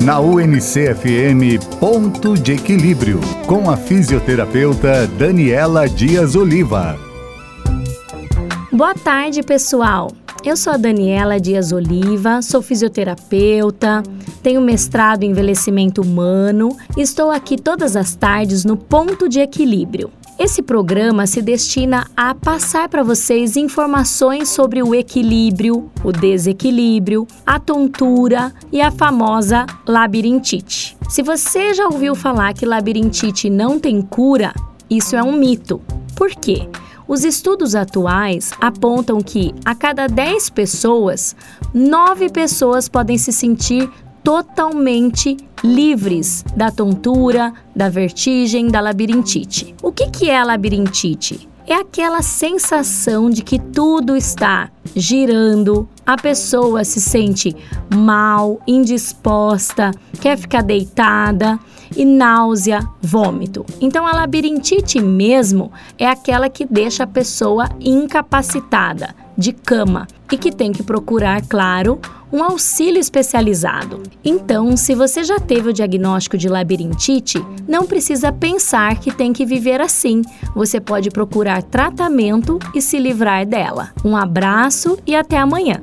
Na UNCFM Ponto de Equilíbrio, com a fisioterapeuta Daniela Dias Oliva. Boa tarde, pessoal. Eu sou a Daniela Dias Oliva, sou fisioterapeuta, tenho mestrado em envelhecimento humano e estou aqui todas as tardes no Ponto de Equilíbrio. Esse programa se destina a passar para vocês informações sobre o equilíbrio, o desequilíbrio, a tontura e a famosa labirintite. Se você já ouviu falar que labirintite não tem cura, isso é um mito. Por quê? Os estudos atuais apontam que a cada 10 pessoas, 9 pessoas podem se sentir totalmente livres da tontura, da vertigem, da labirintite. O que, que é a labirintite? É aquela sensação de que tudo está girando, a pessoa se sente mal, indisposta, quer ficar deitada e náusea, vômito. Então a labirintite mesmo é aquela que deixa a pessoa incapacitada, de cama e que tem que procurar, claro, um auxílio especializado. Então, se você já teve o diagnóstico de labirintite, não precisa pensar que tem que viver assim. Você pode procurar tratamento e se livrar dela. Um abraço e até amanhã.